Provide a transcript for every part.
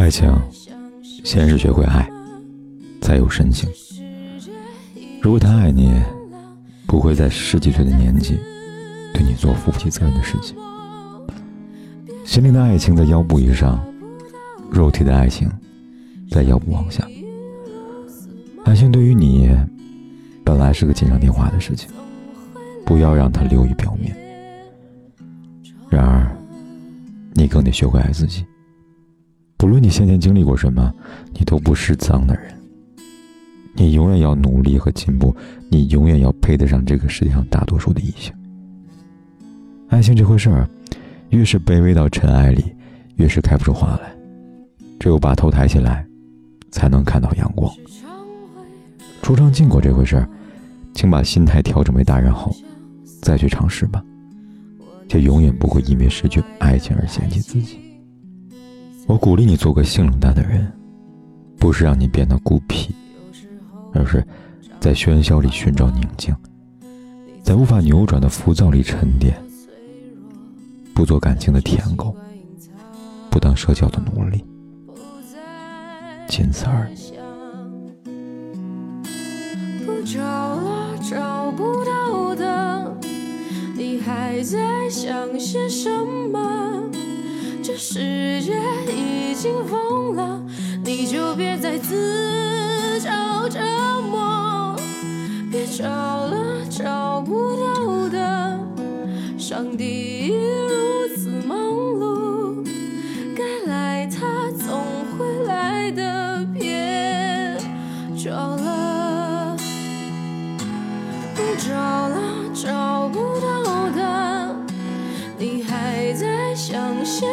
爱情，先是学会爱，才有深情。如果他爱你，不会在十几岁的年纪对你做负不起责任的事情。心灵的爱情在腰部以上，肉体的爱情在腰部往下。爱情对于你，本来是个锦上添花的事情，不要让它流于表面。然而，你更得学会爱自己。不论你先前经历过什么，你都不是脏的人。你永远要努力和进步，你永远要配得上这个世界上大多数的异性。爱情这回事儿，越是卑微到尘埃里，越是开不出花来。只有把头抬起来，才能看到阳光。出场禁果这回事儿，请把心态调整为大人后，再去尝试吧。却永远不会因为失去爱情而嫌弃自己。我鼓励你做个性冷淡的人，不是让你变得孤僻。而是，在喧嚣里寻找宁静，在无法扭转的浮躁里沉淀。不做感情的舔狗，不当社交的奴隶，仅此而已。找了，找不到的，你还在想些什么？这世界已经疯了，你就别再自找折磨。别找了，找不到的，上帝已如此忙碌，该来他总会来的，别找了，不找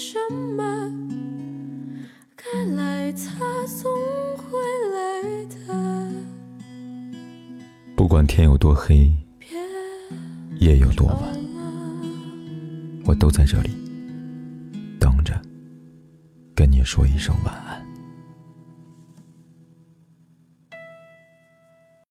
什么？该来他总会来的。不管天有多黑，夜有多晚，我都在这里等着，跟你说一声晚安。